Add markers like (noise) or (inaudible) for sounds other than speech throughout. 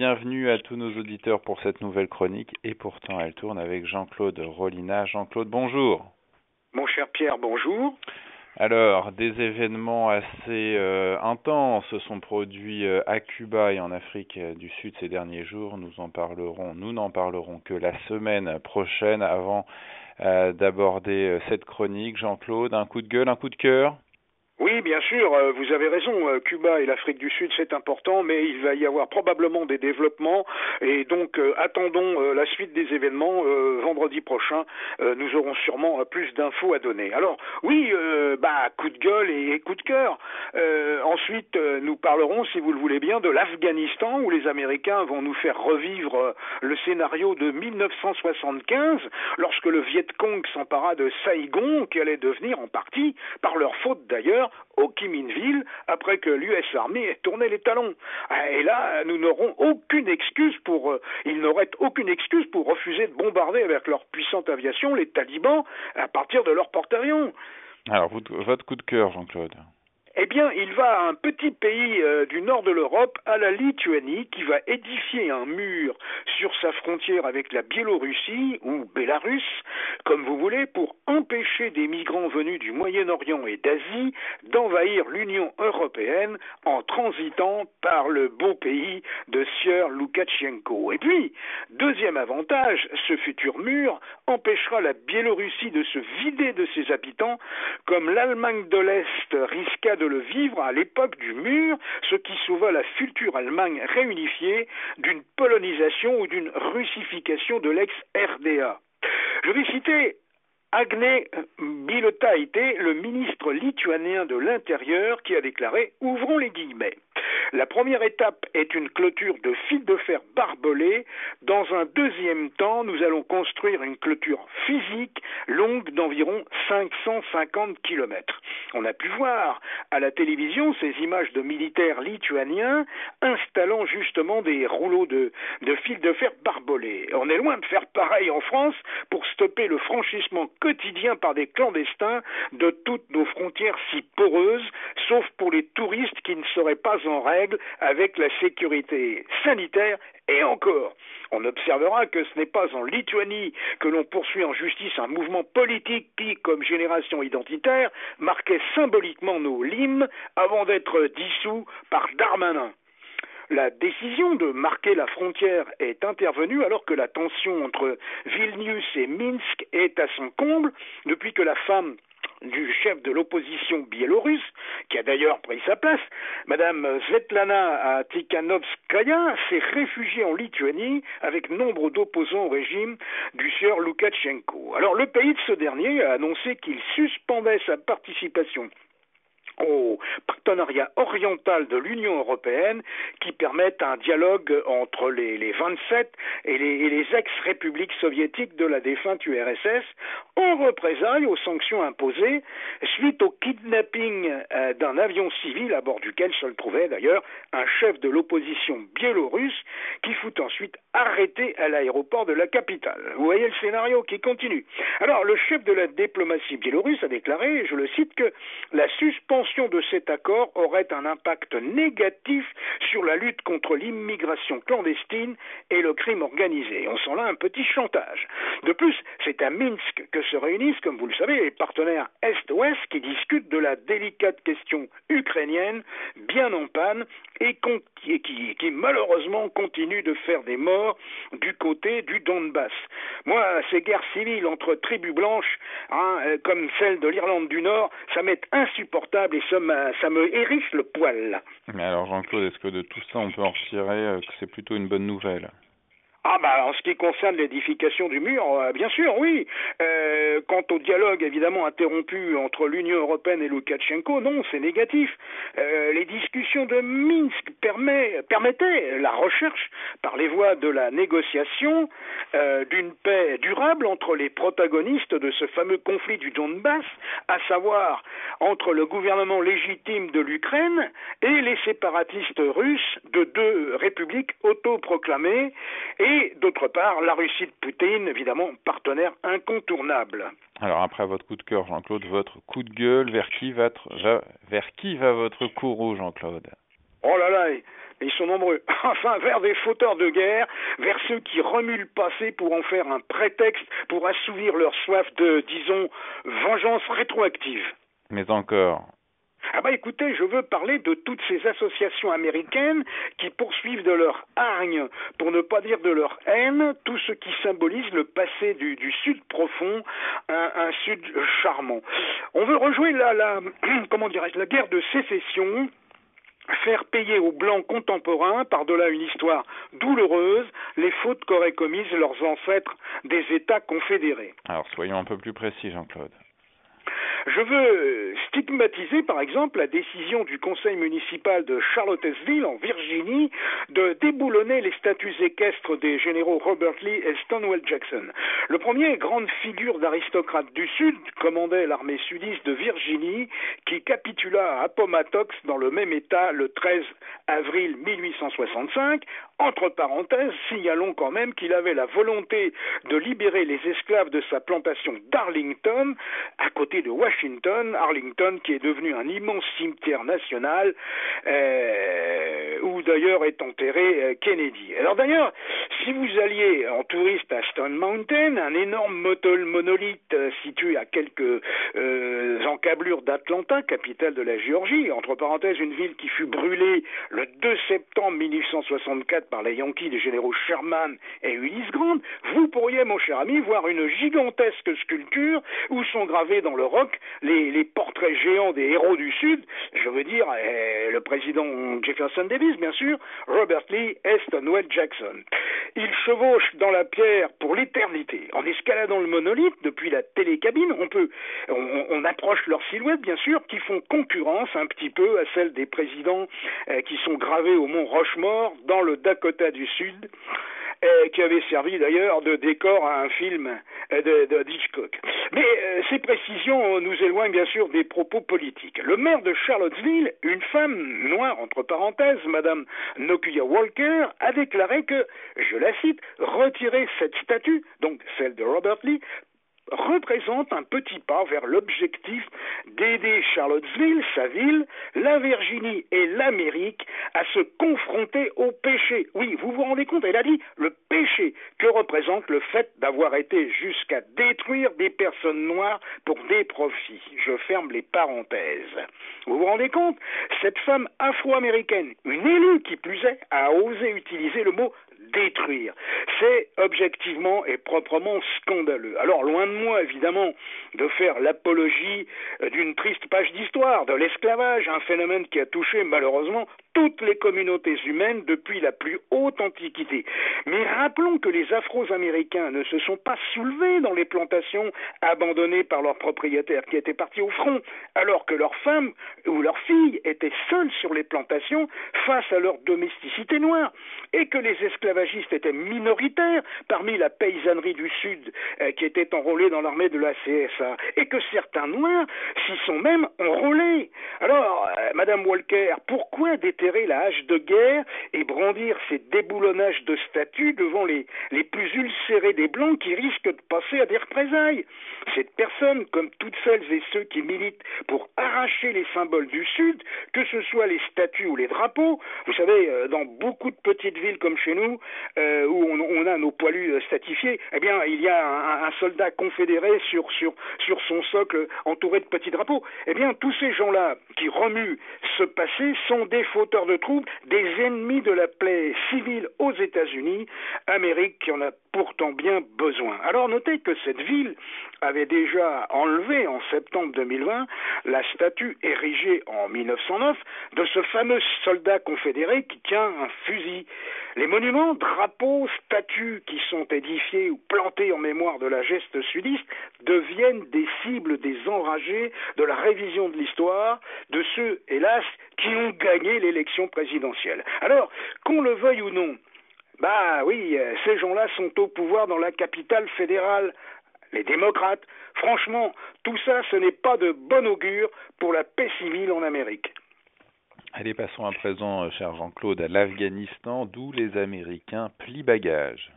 bienvenue à tous nos auditeurs pour cette nouvelle chronique et pourtant elle tourne avec Jean-Claude Rolina. Jean-Claude, bonjour. Mon cher Pierre, bonjour. Alors, des événements assez euh, intenses se sont produits euh, à Cuba et en Afrique euh, du Sud ces derniers jours. Nous en parlerons, nous n'en parlerons que la semaine prochaine avant d'aborder cette chronique. Jean-Claude, un coup de gueule, un coup de cœur? Oui, bien sûr, euh, vous avez raison. Euh, Cuba et l'Afrique du Sud, c'est important, mais il va y avoir probablement des développements et donc euh, attendons la suite des événements. vendredi prochain, nous aurons sûrement plus d'infos à donner. Alors, oui, bah coup de gueule et, coup de cœur. ensuite, nous parlerons, si vous le voulez bien, de l'Afghanistan où les Américains vont nous faire revivre le scénario de 1975 lorsque le Viet Cong s'empara de Saigon, qui allait devenir en partie, par leur faute d'ailleurs, au Kiminville après que l'US Army ait tourné les talons. Ah, et là, nous n'aurons aucune excuse pour, euh, ils n'auraient aucune excuse pour refuser de bombarder avec leur puissante aviation les talibans à partir de leur porte-avions. Alors, votre coup de cœur, Jean-Claude? Eh bien, il va à un petit pays euh, du nord de l'Europe, à la Lituanie, qui va édifier un mur sur sa frontière avec la Biélorussie ou Bélarus, comme vous voulez, pour empêcher des migrants venus du Moyen-Orient et d'Asie d'envahir l'Union européenne en transitant par le beau pays de Sieur Loukachenko. Et puis, deuxième avantage, ce futur mur empêchera la Biélorussie de se vider de ses habitants, comme l'Allemagne de l'Est risqua de le vivre à l'époque du mur, ce qui sauva la future Allemagne réunifiée d'une polonisation ou d'une russification de l'ex-RDA. Je vais citer Agne Bilotaite, le ministre lituanien de l'Intérieur, qui a déclaré Ouvrons les guillemets. La première étape est une clôture de fil de fer barbelé. Dans un deuxième temps, nous allons construire une clôture physique longue d'environ 550 km. On a pu voir à la télévision ces images de militaires lituaniens installant justement des rouleaux de, de fil de fer barbelé. On est loin de faire pareil en France pour stopper le franchissement quotidien par des clandestins de toutes nos frontières si poreuses, sauf pour les touristes qui ne seraient pas en règle avec la sécurité sanitaire et encore. On observera que ce n'est pas en Lituanie que l'on poursuit en justice un mouvement politique qui, comme génération identitaire, marquait symboliquement nos limes avant d'être dissous par Darmanin. La décision de marquer la frontière est intervenue alors que la tension entre Vilnius et Minsk est à son comble depuis que la femme du chef de l'opposition biélorusse, qui a d'ailleurs pris sa place, Madame Svetlana Tikhanovskaya s'est réfugiée en Lituanie avec nombre d'opposants au régime du sieur Loukachenko. Alors le pays de ce dernier a annoncé qu'il suspendait sa participation au partenariat oriental de l'Union européenne qui permettent un dialogue entre les, les 27 et les, et les ex-républiques soviétiques de la défunte URSS en représailles aux sanctions imposées suite au kidnapping d'un avion civil à bord duquel se trouvait d'ailleurs un chef de l'opposition biélorusse qui fut ensuite arrêté à l'aéroport de la capitale. Vous voyez le scénario qui continue. Alors le chef de la diplomatie biélorusse a déclaré, je le cite, que la suspension de cet accord aurait un impact négatif sur la lutte contre l'immigration clandestine et le crime organisé. On sent là un petit chantage. De plus, c'est à Minsk que se réunissent, comme vous le savez, les partenaires Est-Ouest qui discutent de la délicate question ukrainienne, bien en panne, et qui, malheureusement continue de faire des morts du côté du Donbass. Moi, ces guerres civiles entre tribus blanches, hein, euh, comme celle de l'Irlande du Nord, ça m'est insupportable et ça, ça me hérisse le poil. Mais alors Jean-Claude, est-ce que de tout ça on peut en retirer euh, que c'est plutôt une bonne nouvelle? Ah bah en ce qui concerne l'édification du mur, euh, bien sûr, oui. Euh, quant au dialogue évidemment interrompu entre l'Union européenne et Loukachenko, non, c'est négatif. Euh, les discussions de Minsk permet, permettaient la recherche par les voies de la négociation d'une paix durable entre les protagonistes de ce fameux conflit du Donbass, à savoir entre le gouvernement légitime de l'Ukraine et les séparatistes russes de deux républiques autoproclamées et et d'autre part la Russie de Poutine, évidemment partenaire incontournable. Alors après votre coup de cœur, Jean-Claude, votre coup de gueule, vers qui va, vers qui va votre courroux, Jean-Claude? Oh là là, ils sont nombreux, (laughs) enfin vers des fauteurs de guerre, vers ceux qui remuent le passé pour en faire un prétexte pour assouvir leur soif de, disons, vengeance rétroactive. Mais encore, ah bah écoutez, je veux parler de toutes ces associations américaines qui poursuivent de leur hargne, pour ne pas dire de leur haine, tout ce qui symbolise le passé du, Sud profond, un, Sud charmant. On veut rejouer la, (clears throat) comment dirais-je, la guerre de sécession faire payer aux Blancs contemporains, par-delà une histoire douloureuse, les fautes qu'auraient commises leurs ancêtres des États confédérés. Alors soyons un peu plus précis, Jean-Claude. Je veux stigmatiser, par exemple, la décision du conseil municipal de Charlottesville, en Virginie, de déboulonner les statues équestres des généraux Robert Lee et Stonewall Jackson. Le premier, grande figure d'aristocrate du Sud, commandait l'armée sudiste de Virginie, qui capitula à Appomattox dans le même état le 13 avril 1865. Entre parenthèses, signalons quand même qu'il avait la volonté de libérer les esclaves de sa plantation d'Arlington, à côté de Washington, Arlington qui est devenu un immense cimetière national, euh, où d'ailleurs est enterré euh, Kennedy. Alors d'ailleurs, si vous alliez en touriste à Stone Mountain, un énorme monolithe euh, situé à quelques encablures d'Atlanta, capitale de la Géorgie, entre parenthèses une ville qui fut brûlée le 2 septembre 1864 par les Yankees des généraux Sherman et Ulysse Grant, vous pourriez, mon cher ami, voir une gigantesque sculpture où sont gravés dans le roc les, portraits géants des héros du Sud, je veux dire eh, le président Jefferson Davis, bien sûr, Robert Lee et Stonewall Jackson. Ils chevauchent dans la pierre pour l'éternité. En escaladant le monolithe depuis la télécabine, on peut, on, approche leurs silhouettes, bien sûr, qui font concurrence un petit peu à celles des présidents eh, qui sont gravés au mont Rochemort dans le Dakota du Sud qui avait servi d'ailleurs de décor à un film euh, de, Hitchcock. Mais euh, ces précisions nous éloignent bien sûr des propos politiques. Le maire de Charlottesville, une femme noire entre parenthèses, Madame Nokuya Walker, a déclaré que, je la cite, retirer cette statue, donc celle de Robert Lee, représente un petit pas vers l'objectif d'aider Charlottesville, sa ville, la Virginie et l'Amérique à se confronter au péché. Oui, vous vous rendez compte, elle a dit le péché que représente le fait d'avoir été jusqu'à détruire des personnes noires pour des profits. Je ferme les parenthèses. Vous vous rendez compte Cette femme afro-américaine, une élue qui plus est, a osé utiliser le mot détruire. C'est objectivement et proprement scandaleux. Alors, loin de moi, évidemment, de faire l'apologie euh, d'une triste page d'histoire, de l'esclavage, un phénomène qui a touché malheureusement toutes les communautés humaines depuis la plus haute antiquité. Mais rappelons que les Afro-Américains ne se sont pas soulevés dans les plantations abandonnées par leurs propriétaires qui étaient partis au front, alors que leurs femmes ou leurs filles étaient seules sur les plantations face à leur domesticité noire, et que les esclavagistes étaient minoritaires parmi la paysannerie du Sud euh, qui était enrôlée dans l'armée de la CSA, et que certains Noirs s'y sont même enrôlés. Alors, euh, Madame Walker, pourquoi déterrer la hache de guerre et brandir ces déboulonnages de statues devant les, les plus ulcérés des Blancs qui risquent de passer à des représailles? Cette personne, comme toutes celles et ceux qui militent pour arracher les symboles du Sud, que ce soit les statues ou les drapeaux, vous savez, euh, dans beaucoup de petites villes comme chez nous, euh, où on, a nos poilus statifiés, eh bien, il y a un, soldat confédéré sur, sur, sur son socle entouré de petits drapeaux. Eh bien, tous ces gens-là qui remuent ce passé sont des fauteurs de troubles, des ennemis de la paix civile aux États-Unis, Amérique qui en a pourtant bien besoin. Alors notez que cette ville avait déjà enlevé en septembre 2020 la statue érigée en 1909 de ce fameux soldat confédéré qui tient un fusil. Les monuments, drapeaux, statues qui sont édifiés ou plantés en mémoire de la geste sudiste deviennent des cibles des enragés de la révision de l'histoire, de ceux, hélas, qui ont gagné l'élection présidentielle. Alors, qu'on le veuille ou non, bah oui, euh, ces gens-là sont au pouvoir dans la capitale fédérale, les démocrates. Franchement, tout ça, ce n'est pas de bon augure pour la paix civile en Amérique. Allez, passons à présent, euh, cher Jean-Claude, à l'Afghanistan, d'où les Américains plient bagages.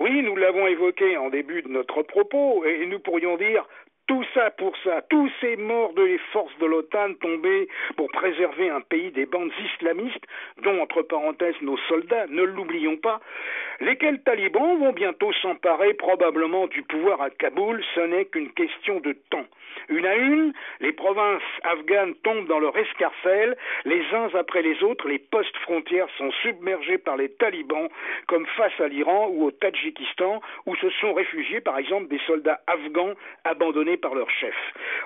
Oui, nous l'avons évoqué en début de notre propos, et nous pourrions dire Tout ça pour ça, tous ces morts de les forces de l'OTAN tombés pour préserver un pays des bandes islamistes, dont entre parenthèses nos soldats, ne l'oublions pas, lesquels talibans vont bientôt s'emparer probablement du pouvoir à Kaboul, ce n'est qu'une question de temps. Une à une, les provinces afghanes tombent dans leur escarcelle, les uns après les autres, les postes frontières sont submergés par les talibans, comme face à l'Iran ou au Tadjikistan, où se sont réfugiés par exemple des soldats afghans abandonnés par leur chef.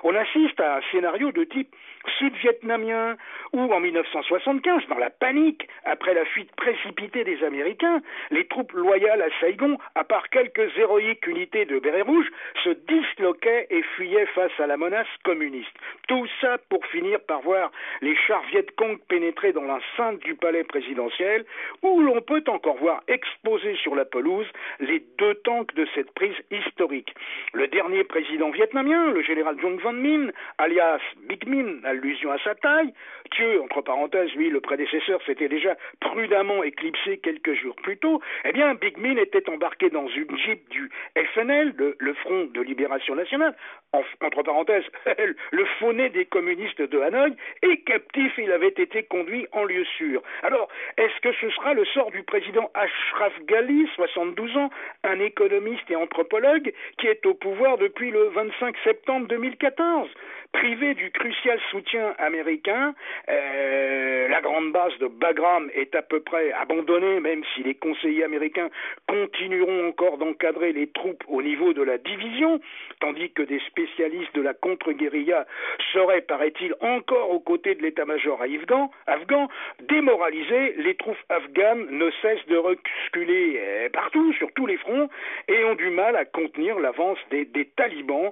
On assiste à un scénario de type sud-vietnamien, où en 1975, dans la panique, après la fuite précipitée des Américains, les troupes loyales à Saigon, à part quelques héroïques unités de bérets rouges, se disloquaient et fuyaient face à la menace communiste. Tout ça pour finir par voir les chars Viet Cong pénétrer dans l'enceinte du palais présidentiel, où l'on peut encore voir exposés sur la pelouse les deux tanks de cette prise historique. Le dernier président vietnamien, le général Jong Van Min, alias Big Min, allusion à sa taille, Thieu, entre parenthèses, lui, le prédécesseur, s'était déjà prudemment éclipsé quelques jours plus tôt, eh bien, Big Min était embarqué dans une jeep du FNL, le, Front de Libération Nationale, entre parenthèses, (laughs) le fauné des communistes de Hanoï, et captif, il avait été conduit en lieu sûr. Alors, est-ce que ce sera le sort du président Ashraf Ghali, 72 ans, un économiste et anthropologue, qui est au pouvoir depuis le 25 septembre 2014 Privé du crucial soutien américain, euh, la grande base de Bagram est à peu près abandonnée, même si les conseillers américains continueront encore d'encadrer les troupes au niveau de la division, tandis que des spécialistes de la contre-guérilla seraient, paraît-il, encore aux côtés de l'état-major afghan, afghan. Démoralisés, les troupes afghanes ne cessent de reculer euh, partout, sur tous les fronts, et ont du mal à contenir l'avance des talibans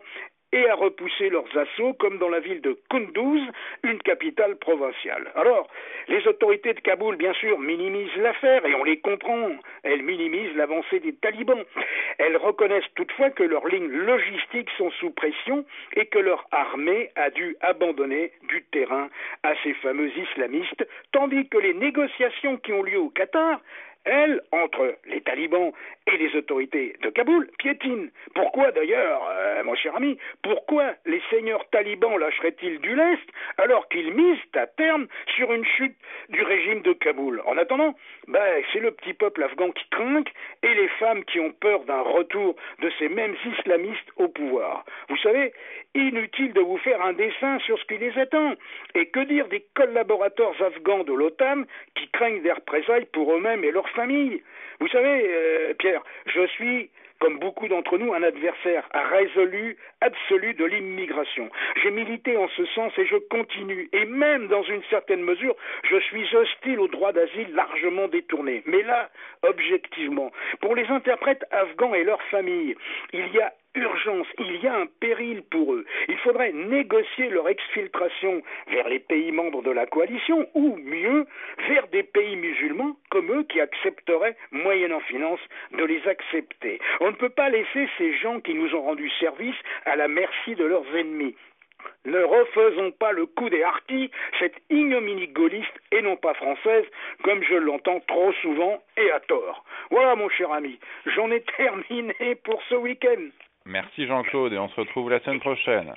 et à repousser leurs assauts, comme dans la ville de Kunduz, une capitale provinciale. Alors, les autorités de Kaboul, bien sûr, minimisent l'affaire, et on les comprend. Elles minimisent l'avancée des talibans. Elles reconnaissent toutefois que leurs lignes logistiques sont sous pression et que leur armée a dû abandonner du terrain à ces fameux islamistes, tandis que les négociations qui ont lieu au Qatar, elle, entre les talibans et les autorités de Kaboul, piétine. Pourquoi d'ailleurs, euh, mon cher ami, pourquoi les seigneurs talibans lâcheraient-ils du lest alors qu'ils misent à terme sur une chute du régime de Kaboul? En attendant, ben, c'est le petit peuple afghan qui trinque et les femmes qui ont peur d'un retour de ces mêmes islamistes au pouvoir. Vous savez, inutile de vous faire un dessin sur ce qui les attend. Et que dire des collaborateurs afghans de l'OTAN qui craignent des représailles pour eux-mêmes et leurs familles? Vous savez, euh, Pierre, je suis comme beaucoup d'entre nous, un adversaire résolu, absolu de l'immigration. J'ai milité en ce sens et je continue. Et même dans une certaine mesure, je suis hostile au droit d'asile largement détourné. Mais là, objectivement, pour les interprètes afghans et leurs familles, il y a urgence, il y a un péril pour eux. Il faudrait négocier leur exfiltration vers les pays membres de la coalition ou mieux vers des pays qui accepteraient, moyennant finance, de les accepter. On ne peut pas laisser ces gens qui nous ont rendu service à la merci de leurs ennemis. Ne refaisons pas le coup des harkis, cette ignominie gaulliste et non pas française, comme je l'entends trop souvent et à tort. Voilà, mon cher ami, j'en ai (laughs) terminé pour ce week-end. Merci Jean-Claude et on se retrouve la semaine prochaine.